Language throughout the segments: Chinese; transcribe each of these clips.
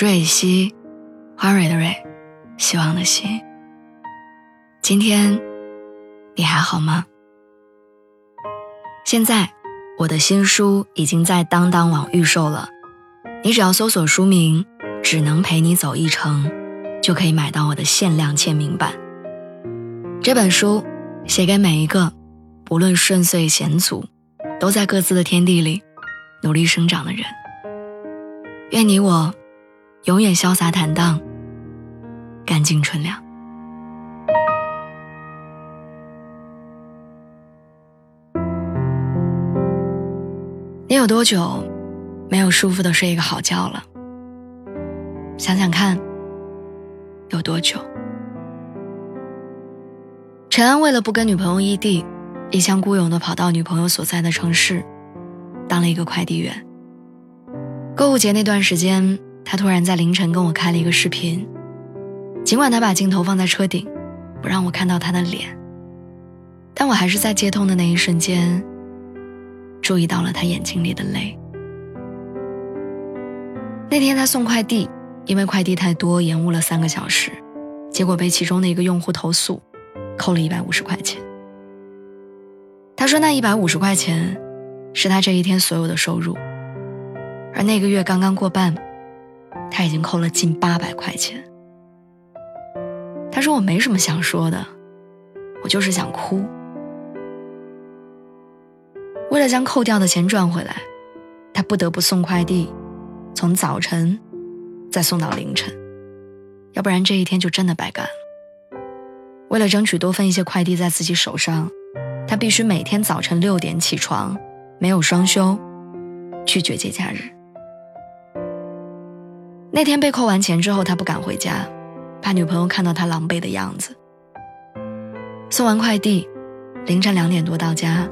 是蕊希，花蕊的蕊，希望的希。今天你还好吗？现在我的新书已经在当当网预售了，你只要搜索书名《只能陪你走一程》，就可以买到我的限量签名版。这本书写给每一个不论顺遂险阻，都在各自的天地里努力生长的人。愿你我。永远潇洒坦荡，干净纯良。你有多久没有舒服的睡一个好觉了？想想看，有多久？陈安为了不跟女朋友异地，一腔孤勇的跑到女朋友所在的城市，当了一个快递员。购物节那段时间。他突然在凌晨跟我开了一个视频，尽管他把镜头放在车顶，不让我看到他的脸，但我还是在接通的那一瞬间，注意到了他眼睛里的泪。那天他送快递，因为快递太多，延误了三个小时，结果被其中的一个用户投诉，扣了一百五十块钱。他说那一百五十块钱，是他这一天所有的收入，而那个月刚刚过半。他已经扣了近八百块钱。他说：“我没什么想说的，我就是想哭。为了将扣掉的钱赚回来，他不得不送快递，从早晨再送到凌晨，要不然这一天就真的白干了。为了争取多分一些快递在自己手上，他必须每天早晨六点起床，没有双休，拒绝节假日。”那天被扣完钱之后，他不敢回家，怕女朋友看到他狼狈的样子。送完快递，凌晨两点多到家，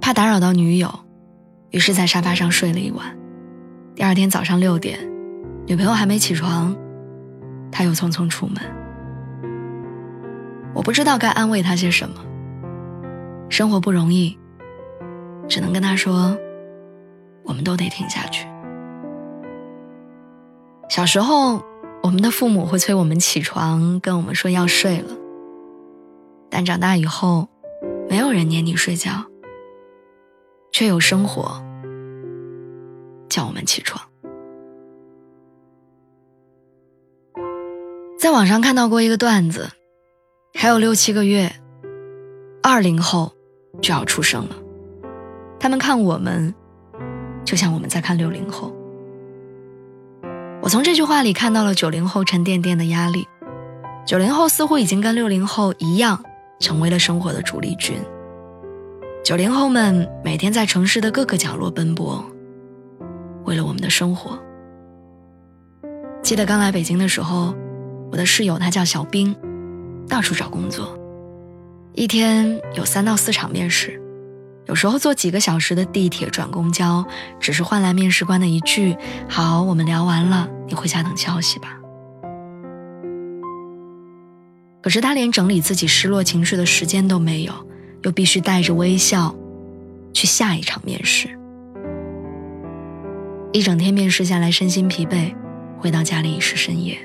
怕打扰到女友，于是在沙发上睡了一晚。第二天早上六点，女朋友还没起床，他又匆匆出门。我不知道该安慰他些什么，生活不容易，只能跟他说，我们都得挺下去。小时候，我们的父母会催我们起床，跟我们说要睡了。但长大以后，没有人撵你睡觉，却有生活叫我们起床。在网上看到过一个段子，还有六七个月，二零后就要出生了，他们看我们，就像我们在看六零后。我从这句话里看到了九零后沉甸甸的压力。九零后似乎已经跟六零后一样，成为了生活的主力军。九零后们每天在城市的各个角落奔波，为了我们的生活。记得刚来北京的时候，我的室友他叫小兵，到处找工作，一天有三到四场面试。有时候坐几个小时的地铁转公交，只是换来面试官的一句“好，我们聊完了，你回家等消息吧。”可是他连整理自己失落情绪的时间都没有，又必须带着微笑去下一场面试。一整天面试下来，身心疲惫，回到家里已是深夜。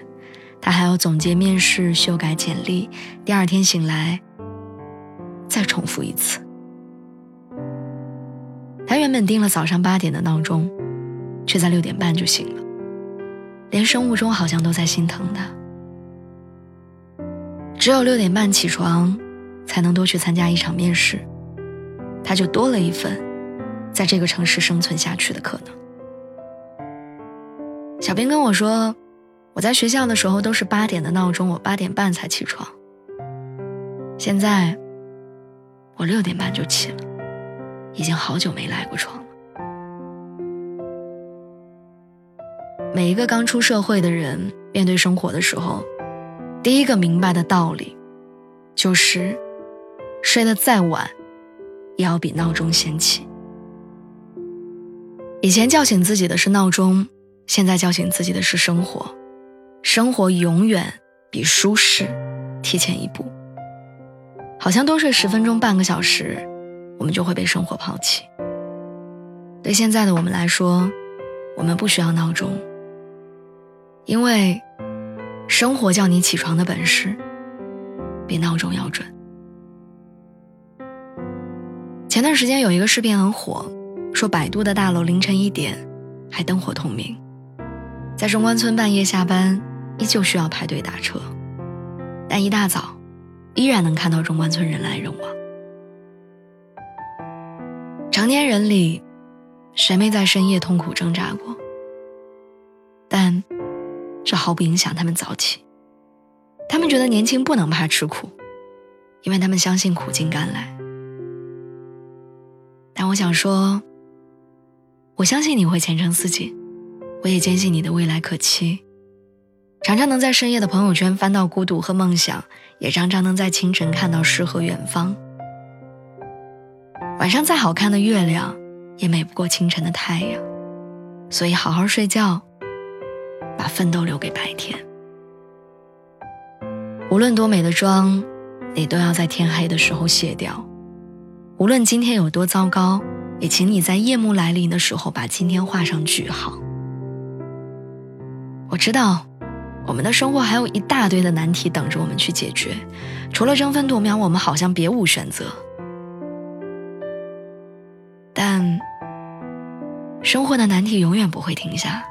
他还要总结面试、修改简历，第二天醒来再重复一次。他原本定了早上八点的闹钟，却在六点半就醒了，连生物钟好像都在心疼他。只有六点半起床，才能多去参加一场面试，他就多了一份在这个城市生存下去的可能。小兵跟我说，我在学校的时候都是八点的闹钟，我八点半才起床。现在，我六点半就起了。已经好久没赖过床了。每一个刚出社会的人，面对生活的时候，第一个明白的道理，就是，睡得再晚，也要比闹钟先起。以前叫醒自己的是闹钟，现在叫醒自己的是生活。生活永远比舒适提前一步。好像多睡十分钟、半个小时。我们就会被生活抛弃。对现在的我们来说，我们不需要闹钟，因为生活叫你起床的本事，比闹钟要准。前段时间有一个视频很火，说百度的大楼凌晨一点还灯火通明，在中关村半夜下班依旧需要排队打车，但一大早依然能看到中关村人来人往。成年人里，谁没在深夜痛苦挣扎过？但，这毫不影响他们早起。他们觉得年轻不能怕吃苦，因为他们相信苦尽甘来。但我想说，我相信你会前程似锦，我也坚信你的未来可期。常常能在深夜的朋友圈翻到孤独和梦想，也常常能在清晨看到诗和远方。晚上再好看的月亮，也美不过清晨的太阳。所以好好睡觉，把奋斗留给白天。无论多美的妆，你都要在天黑的时候卸掉。无论今天有多糟糕，也请你在夜幕来临的时候把今天画上句号。我知道，我们的生活还有一大堆的难题等着我们去解决。除了争分夺秒，我们好像别无选择。生活的难题永远不会停下，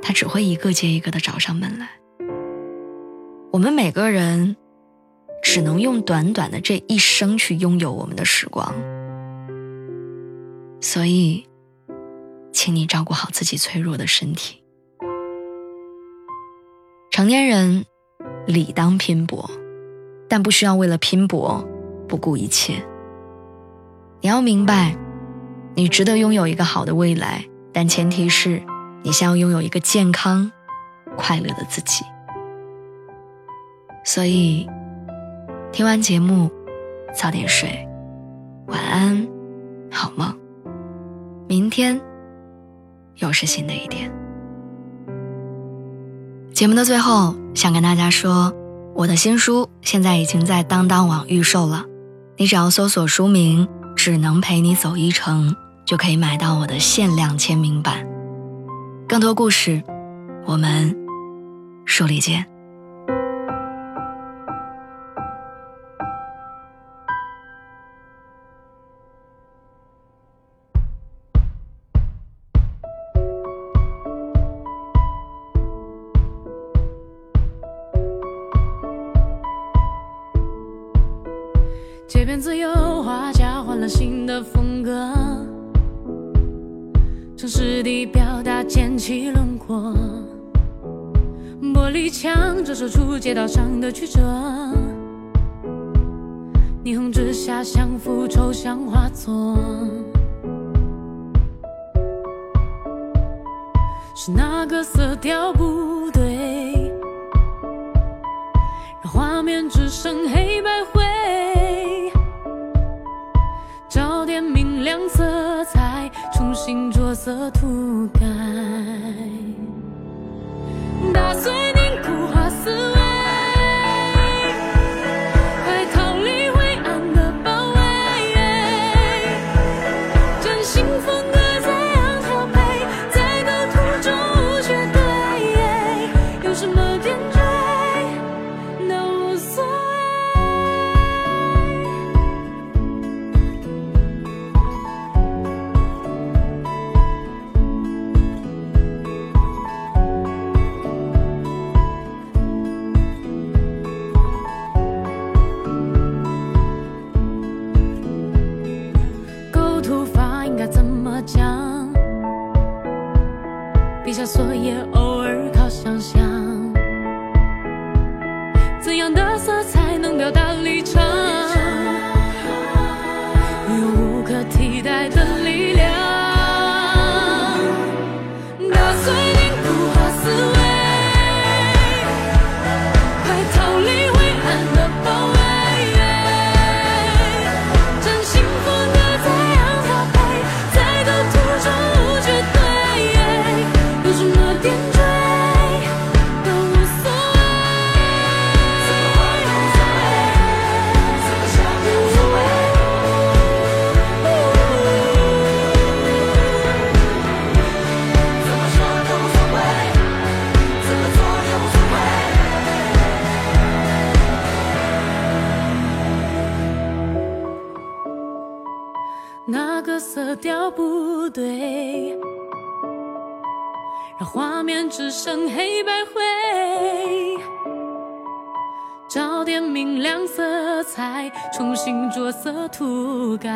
它只会一个接一个的找上门来。我们每个人只能用短短的这一生去拥有我们的时光，所以，请你照顾好自己脆弱的身体。成年人理当拼搏，但不需要为了拼搏不顾一切。你要明白。你值得拥有一个好的未来，但前提是你先要拥有一个健康、快乐的自己。所以，听完节目，早点睡，晚安，好梦。明天又是新的一天。节目的最后，想跟大家说，我的新书现在已经在当当网预售了，你只要搜索书名“只能陪你走一程”。就可以买到我的限量签名版。更多故事，我们书里见。街边自由画家换了新的风格。城市地表达尖起轮廓，玻璃墙折射出街道上的曲折，霓虹之下像幅抽象画作，是那个色调不心着色涂改，打碎凝个色调不对，让画面只剩黑白灰。找点明亮色彩，重新着色涂改。